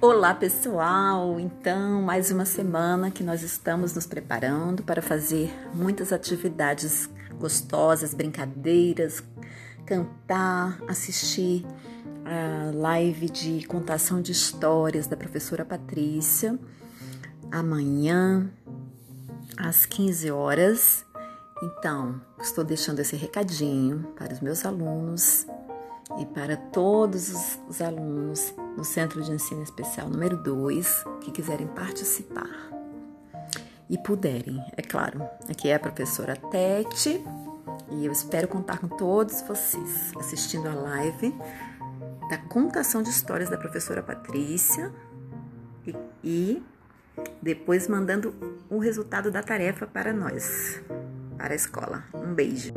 Olá, pessoal! Então, mais uma semana que nós estamos nos preparando para fazer muitas atividades gostosas, brincadeiras, cantar, assistir a live de contação de histórias da professora Patrícia amanhã às 15 horas. Então, estou deixando esse recadinho para os meus alunos e para todos os, os alunos no Centro de Ensino Especial número 2 que quiserem participar e puderem, é claro. Aqui é a professora Tete e eu espero contar com todos vocês assistindo a live da contação de histórias da professora Patrícia e, e depois mandando o resultado da tarefa para nós, para a escola. Um beijo.